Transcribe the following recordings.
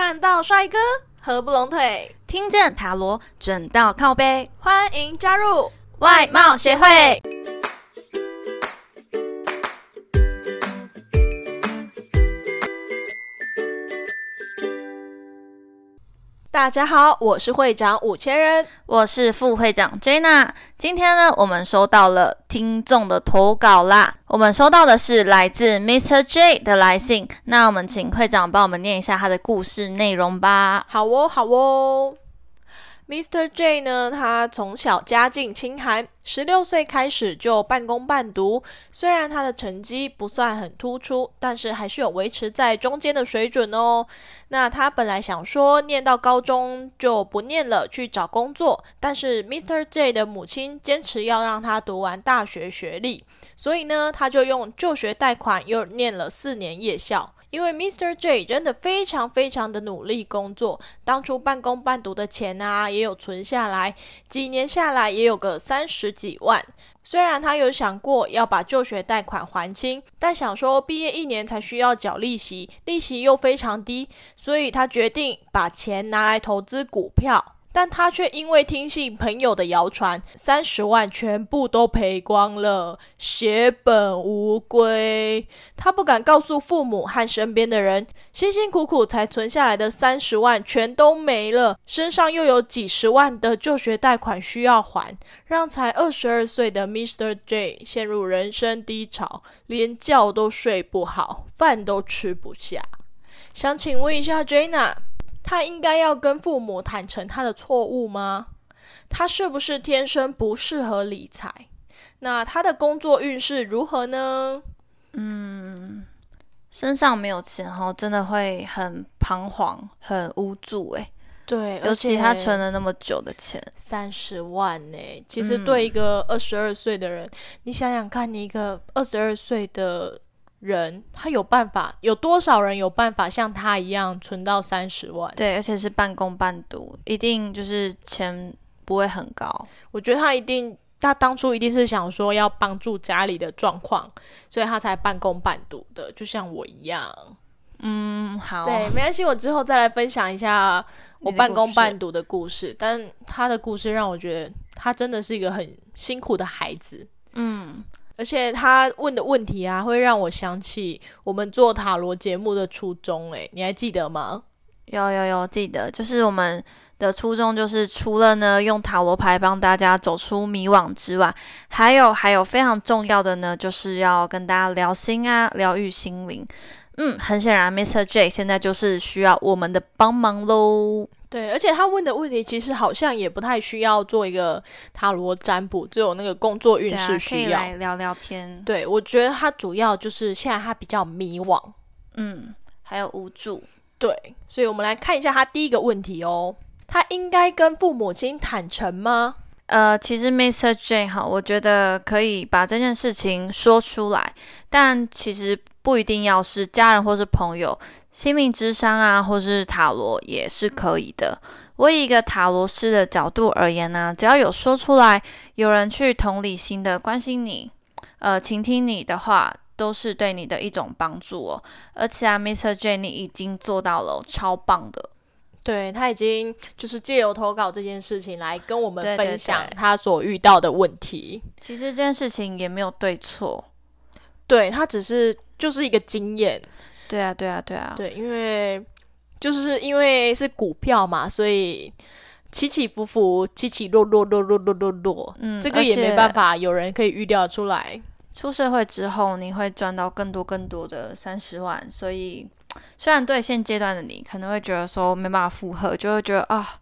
看到帅哥合不拢腿，听见塔罗准到靠背，欢迎加入。外貌协会。大家好，我是会长五千人，我是副会长 Jenna。今天呢，我们收到了听众的投稿啦。我们收到的是来自 Mr. J 的来信，那我们请会长帮我们念一下他的故事内容吧。好哦，好哦。Mr. J 呢，他从小家境清寒，十六岁开始就半工半读。虽然他的成绩不算很突出，但是还是有维持在中间的水准哦。那他本来想说念到高中就不念了，去找工作。但是 Mr. J 的母亲坚持要让他读完大学学历，所以呢，他就用就学贷款又念了四年夜校。因为 Mr. J 真的非常非常的努力工作，当初半工半读的钱啊，也有存下来，几年下来也有个三十几万。虽然他有想过要把就学贷款还清，但想说毕业一年才需要缴利息，利息又非常低，所以他决定把钱拿来投资股票。但他却因为听信朋友的谣传，三十万全部都赔光了，血本无归。他不敢告诉父母和身边的人，辛辛苦苦才存下来的三十万全都没了，身上又有几十万的就学贷款需要还，让才二十二岁的 Mr. J 陷入人生低潮，连觉都睡不好，饭都吃不下。想请问一下 Jana。他应该要跟父母坦诚他的错误吗？他是不是天生不适合理财？那他的工作运势如何呢？嗯，身上没有钱哈，真的会很彷徨、很无助诶。对，尤其他存了那么久的钱，三十万呢。其实对一个二十二岁的人，你想想看，你一个二十二岁的。人他有办法，有多少人有办法像他一样存到三十万？对，而且是半工半读，一定就是钱不会很高。我觉得他一定，他当初一定是想说要帮助家里的状况，所以他才半工半读的，就像我一样。嗯，好，对，没关系，我之后再来分享一下我半工半读的故事。但他的故事让我觉得他真的是一个很辛苦的孩子。嗯。而且他问的问题啊，会让我想起我们做塔罗节目的初衷。诶，你还记得吗？有有有记得，就是我们的初衷，就是除了呢用塔罗牌帮大家走出迷惘之外，还有还有非常重要的呢，就是要跟大家聊心啊，疗愈心灵。嗯，很显然，Mr. J 现在就是需要我们的帮忙喽。对，而且他问的问题其实好像也不太需要做一个塔罗占卜，只有那个工作运势需要聊聊天。对，我觉得他主要就是现在他比较迷惘，嗯，还有无助。对，所以我们来看一下他第一个问题哦，他应该跟父母亲坦诚吗？呃，其实 Mr. J 哈，我觉得可以把这件事情说出来，但其实不一定要是家人或是朋友。心灵之商啊，或是塔罗也是可以的。我以一个塔罗师的角度而言呢，只要有说出来，有人去同理心的关心你，呃，倾听你的话，都是对你的一种帮助哦。而且啊，Mr. J，你已经做到了，超棒的。对他已经就是借由投稿这件事情来跟我们分享他所遇到的问题。其实这件事情也没有对错，对他只是就是一个经验。对啊，对啊，对啊，对，因为就是因为是股票嘛，所以起起伏伏，起起落落，落落落落落，嗯，这个也没办法，有人可以预料出来。出社会之后，你会赚到更多更多的三十万，所以虽然对现阶段的你可能会觉得说没办法负荷，就会觉得啊，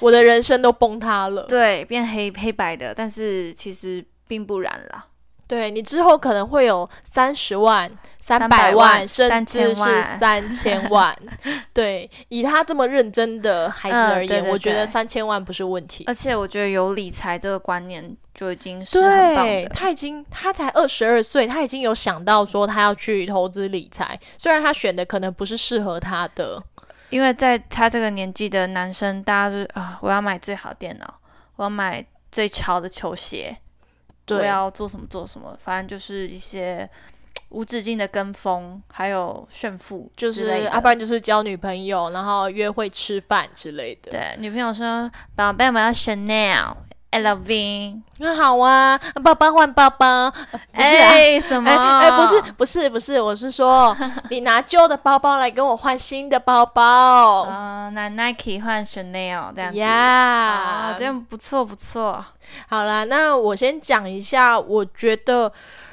我的人生都崩塌了，对，变黑黑白的，但是其实并不然啦。对你之后可能会有三十万、三百万，甚至是三千万。对，以他这么认真的孩子而言，我觉得三千万不是问题。而且我觉得有理财这个观念就已经是很棒的。他已经他才二十二岁，他已经有想到说他要去投资理财。虽然他选的可能不是适合他的，因为在他这个年纪的男生，大家是啊，我要买最好电脑，我要买最潮的球鞋。我要做什么做什么，反正就是一些无止境的跟风，还有炫富，就是要不然就是交女朋友，然后约会吃饭之类的。对，女朋友说：“宝贝，我要 Chanel。” L V，那好啊，包包换包包，哎，什么？哎，不是，不是，不是，我是说，你拿旧的包包来跟我换新的包包。哦，拿 Nike 换 Chanel 这样子，呀，这样不错不错。好啦，那我先讲一下，我觉得，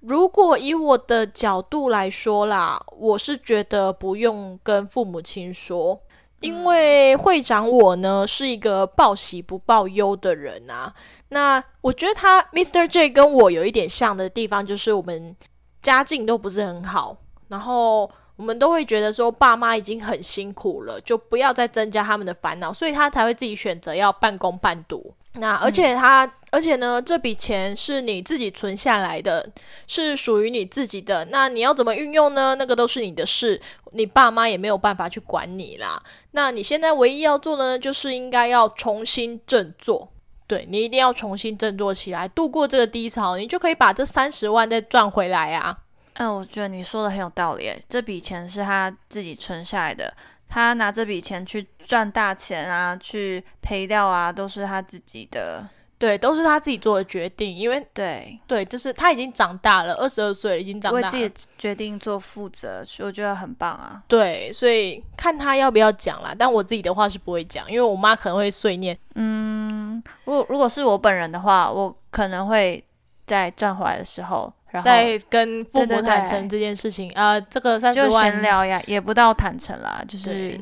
如果以我的角度来说啦，我是觉得不用跟父母亲说。因为会长我呢是一个报喜不报忧的人啊，那我觉得他 Mr. J 跟我有一点像的地方，就是我们家境都不是很好，然后我们都会觉得说爸妈已经很辛苦了，就不要再增加他们的烦恼，所以他才会自己选择要半工半读。那而且他，而且呢，这笔钱是你自己存下来的，是属于你自己的。那你要怎么运用呢？那个都是你的事，你爸妈也没有办法去管你啦。那你现在唯一要做的呢，就是应该要重新振作。对你一定要重新振作起来，度过这个低潮，你就可以把这三十万再赚回来啊。嗯，我觉得你说的很有道理。这笔钱是他自己存下来的。他拿这笔钱去赚大钱啊，去赔掉啊，都是他自己的，对，都是他自己做的决定。因为对对，就是他已经长大了，二十二岁了，已经长大，为自己决定做负责，所以我觉得很棒啊。对，所以看他要不要讲啦。但我自己的话是不会讲，因为我妈可能会碎念。嗯，如果如果是我本人的话，我可能会在赚回来的时候。再跟父母坦诚这件事情啊，这个三十万闲聊呀，也不到坦诚啦，就是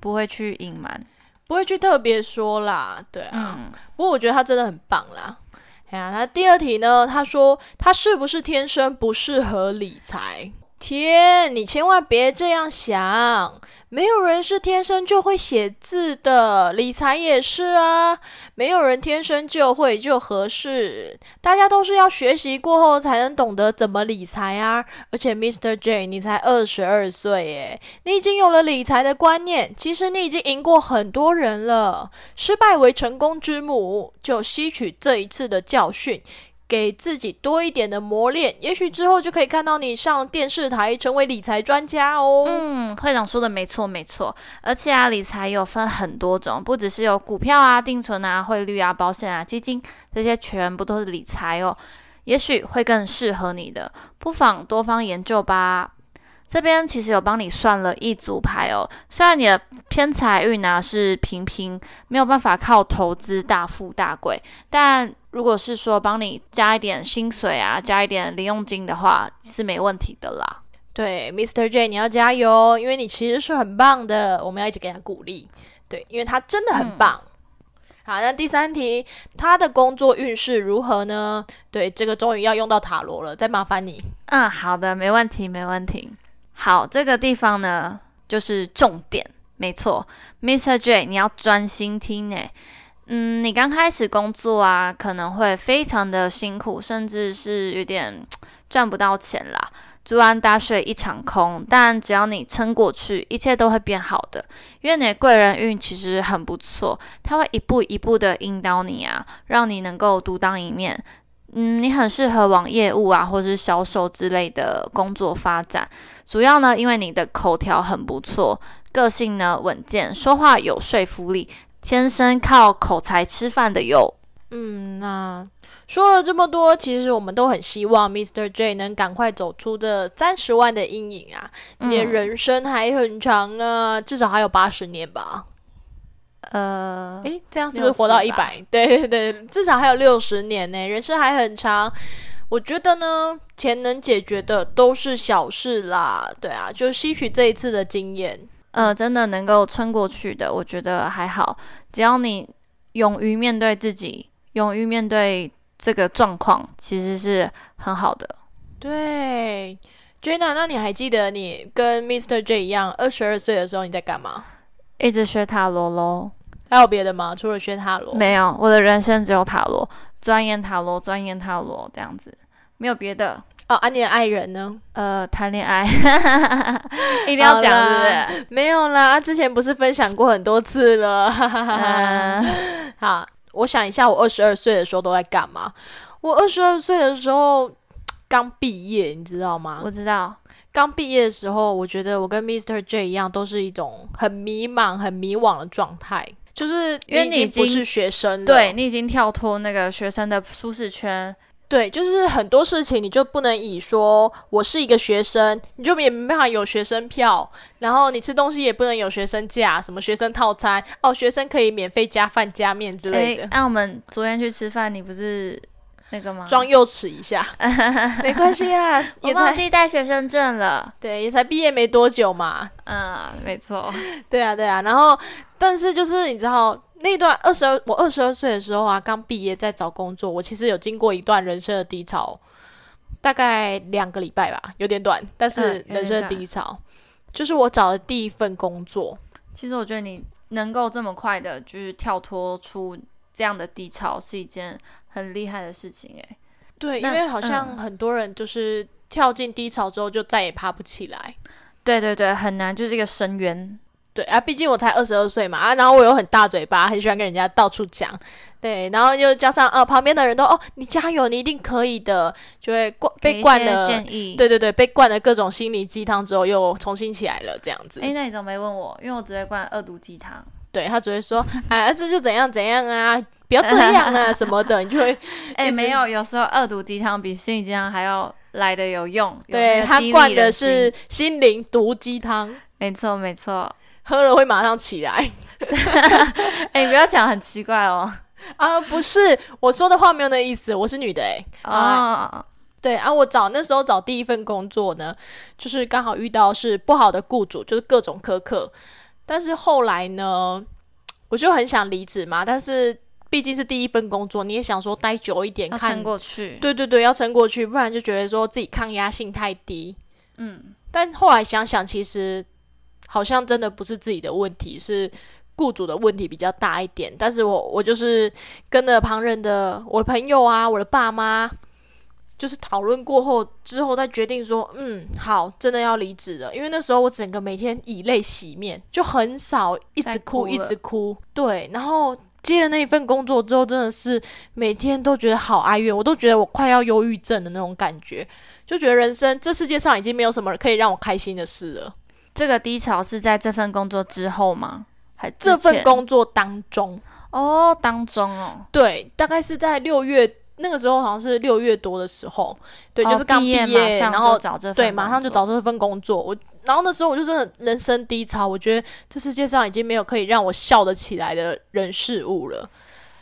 不会去隐瞒，不会去特别说啦，对啊。不过我觉得他真的很棒啦。哎呀，那第二题呢？他说他是不是天生不适合理财？天，你千万别这样想。没有人是天生就会写字的，理财也是啊。没有人天生就会就合适，大家都是要学习过后才能懂得怎么理财啊。而且，Mr. J，你才二十二岁耶，你已经有了理财的观念，其实你已经赢过很多人了。失败为成功之母，就吸取这一次的教训。给自己多一点的磨练，也许之后就可以看到你上电视台，成为理财专家哦。嗯，会长说的没错，没错。而且啊，理财有分很多种，不只是有股票啊、定存啊、汇率啊、保险啊、基金这些，全部都是理财哦。也许会更适合你的，不妨多方研究吧。这边其实有帮你算了一组牌哦，虽然你的偏财运呢是平平，没有办法靠投资大富大贵，但如果是说帮你加一点薪水啊，加一点零用金的话，是没问题的啦。对，Mr. J，你要加油，因为你其实是很棒的，我们要一直给他鼓励。对，因为他真的很棒。好，那第三题，他的工作运势如何呢？对，这个终于要用到塔罗了，再麻烦你。嗯，好的，没问题，没问题。好，这个地方呢，就是重点，没错，Mr. Jay，你要专心听呢。嗯，你刚开始工作啊，可能会非常的辛苦，甚至是有点赚不到钱啦，竹篮打水一场空。但只要你撑过去，一切都会变好的，因为你的贵人运其实很不错，他会一步一步的引导你啊，让你能够独当一面。嗯，你很适合往业务啊，或者是销售之类的工作发展。主要呢，因为你的口条很不错，个性呢稳健，说话有说服力，天生靠口才吃饭的哟。嗯，那说了这么多，其实我们都很希望 Mr. J 能赶快走出这三十万的阴影啊！你的人生还很长啊，至少还有八十年吧。呃，诶，这样是不是活到一百？对对对，至少还有六十年呢，人生还很长。我觉得呢，钱能解决的都是小事啦。对啊，就吸取这一次的经验。呃，真的能够撑过去的，我觉得还好。只要你勇于面对自己，勇于面对这个状况，其实是很好的。对，Jenna，那你还记得你跟 Mr. J 一样，二十二岁的时候你在干嘛？一直学塔罗喽，还有别的吗？除了学塔罗，没有。我的人生只有塔罗，钻研塔罗，钻研塔罗这样子，没有别的。哦，啊，你的爱人呢？呃，谈恋爱，一定要讲，是不是？没有啦，之前不是分享过很多次了。好，我想一下，我二十二岁的时候都在干嘛？我二十二岁的时候。刚毕业，你知道吗？我知道，刚毕业的时候，我觉得我跟 Mr. J 一样，都是一种很迷茫、很迷惘的状态，就是因为你已经不是学生了，对你已经跳脱那个学生的舒适圈，对，就是很多事情你就不能以说我是一个学生，你就也没办法有学生票，然后你吃东西也不能有学生价，什么学生套餐哦，学生可以免费加饭加面之类的，那、我们昨天去吃饭，你不是那个吗？装幼齿一下，没关系啊，我 也才忘记带学生证了。对，也才毕业没多久嘛，嗯，没错。对啊，对啊，然后但是就是你知道那段二十二，我二十二岁的时候啊，刚毕业在找工作，我其实有经过一段人生的低潮，大概两个礼拜吧，有点短，但是人生的低潮，就是我找的第一份工作，其实我觉得你能够这么快的，就是跳脱出这样的低潮，是一件很厉害的事情。诶，对，因为好像嗯很多人就是跳进低潮之后就再也爬不起来。对对对，很难，就是一个深渊。对啊，毕竟我才二十二岁嘛，啊，然后我又很大嘴巴，很喜欢跟人家到处讲，对，然后又加上呃旁边的人都哦你加油，你一定可以的，就会灌被灌了，建议。对对对，被灌了各种心灵鸡汤之后又重新起来了，这样子。哎，那你怎么没问我？因为我只会灌二毒鸡汤。对他只会说，哎，这就怎样怎样啊，不要这样啊什么的，你就会 哎、没有，有时候恶毒鸡汤比心理鸡汤还要来的有用。有对他灌的是心灵毒鸡汤，没错没错。喝了会马上起来。哎、你不要讲很奇怪哦。啊，不是，我说的话没有那意思，我是女的哎、哦，对啊，我找那时候找第一份工作呢，就是刚好遇到是不好的雇主，就是各种苛刻。但是后来呢，我就很想离职嘛，但是毕竟是第一份工作，你也想说待久一点，要看撑过去。对对对，要撑过去，不然就觉得说自己抗压性太低。嗯，但后来想想，其实好像真的不是自己的问题，是雇主的问题比较大一点。但是我我就是跟着旁人的我的朋友啊，我的爸妈，就是讨论过后之后再决定说，嗯，好，真的要离职了。因为那时候我整个每天以泪洗面，就很少一直在哭一直哭。对，然后。接了那一份工作之后，真的是每天都觉得好哀怨，我都觉得我快要忧郁症的那种感觉，就觉得人生这世界上已经没有什么可以让我开心的事了。这个低潮是在这份工作之后吗？还这份工作当中，哦当中哦，对，大概是在六月那个时候，好像是六月多的时候，对，哦就是刚毕业，然后找这对，马上就找这份工作。我然后那时候我就真的人生低潮，我觉得这世界上已经没有可以让我笑得起来的人事物了。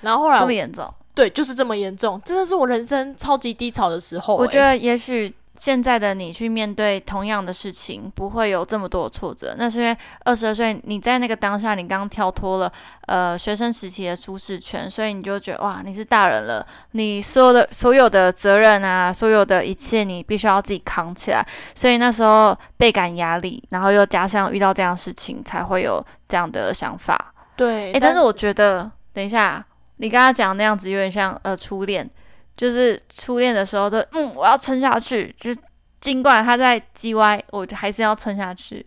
然后后来这么严重。对，就是这么严重，真的是我人生超级低潮的时候、欸我觉得也许现在的你去面对同样的事情，不会有这么多的挫折。那是因为二十二岁，你在那个当下，你刚跳脱了呃学生时期的舒适圈，所以你就觉得哇，你是大人了，你所有的所有的责任啊，所有的一切，你必须要自己扛起来。所以那时候倍感压力，然后又加上遇到这样的事情，才会有这样的想法。对，诶，但是我觉得，等一下，你刚刚讲那样子有点像呃初恋，就是初恋的时候都嗯我要撑下去，就尽管他在叽歪，我还是要撑下去。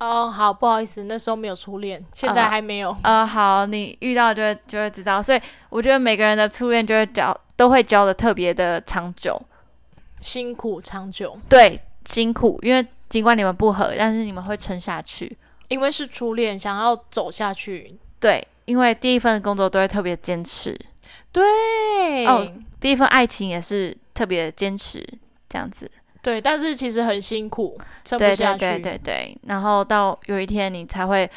哦，好，不好意思，那时候没有初恋，现在啊还没有。呃，好，你遇到就会就会知道，所以我觉得每个人的初恋就会交都会交的特别的长久，辛苦长久，对，辛苦，因为尽管你们不合，但是你们会撑下去，因为是初恋，想要走下去。对，因为第一份工作都会特别坚持，对，哦第一份爱情也是特别坚持，这样子。对，但是其实很辛苦，撑不下去。对对对对，然后到有一天你才会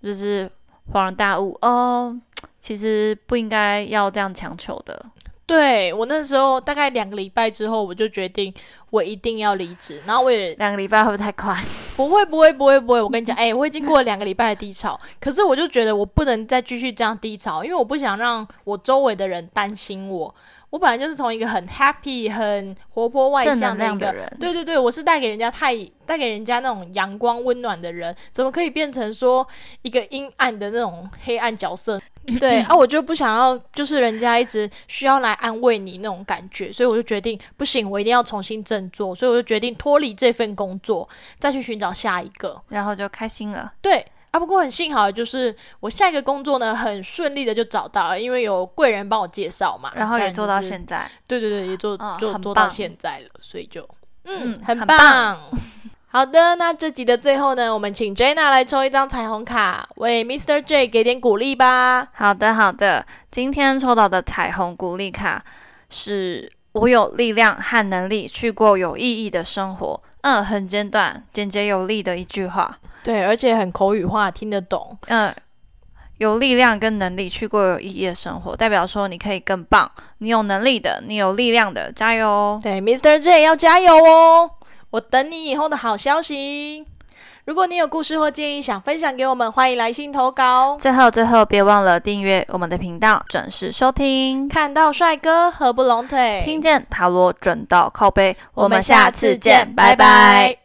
就是恍然大悟，哦，其实不应该要这样强求的。对我那时候大概两个礼拜之后，我就决定我一定要离职，然后我也两个礼拜会不会太快？不会不会不会不会，我跟你讲，哎、我已经过了两个礼拜的低潮，可是我就觉得我不能再继续这样低潮，因为我不想让我周围的人担心我。我本来就是从一个很 happy、很活泼外向的一个的人，对对对，我是带给人家太带给人家那种阳光温暖的人，怎么可以变成说一个阴暗的那种黑暗角色？对啊，我就不想要，就是人家一直需要来安慰你那种感觉，所以我就决定不行，我一定要重新振作，所以我就决定脱离这份工作，再去寻找下一个。然后就开心了。对啊，不过很幸好，就是我下一个工作呢，很顺利的就找到了，因为有贵人帮我介绍嘛，然后也做到在，现在，对对对，也做嗯做做到现在了，所以就嗯嗯，很很棒。棒好的，那这集的最后呢，我们请 Jenna 来抽一张彩虹卡，为 Mr. J 给点鼓励吧。好的，好的。今天抽到的彩虹鼓励卡是我有力量和能力去过有意义的生活。嗯，很简短、简洁有力的一句话。对，而且很口语化，听得懂。嗯，有力量跟能力去过有意义的生活，代表说你可以更棒，你有能力的，你有力量的，加油哦！对，Mr. J 要加油哦！我等你以后的好消息。如果你有故事或建议想分享给我们，欢迎来信投稿。最后，最后别忘了订阅我们的频道，准时收听。看到帅哥合不拢腿，听见塔罗准到靠背，我们下次见，拜拜。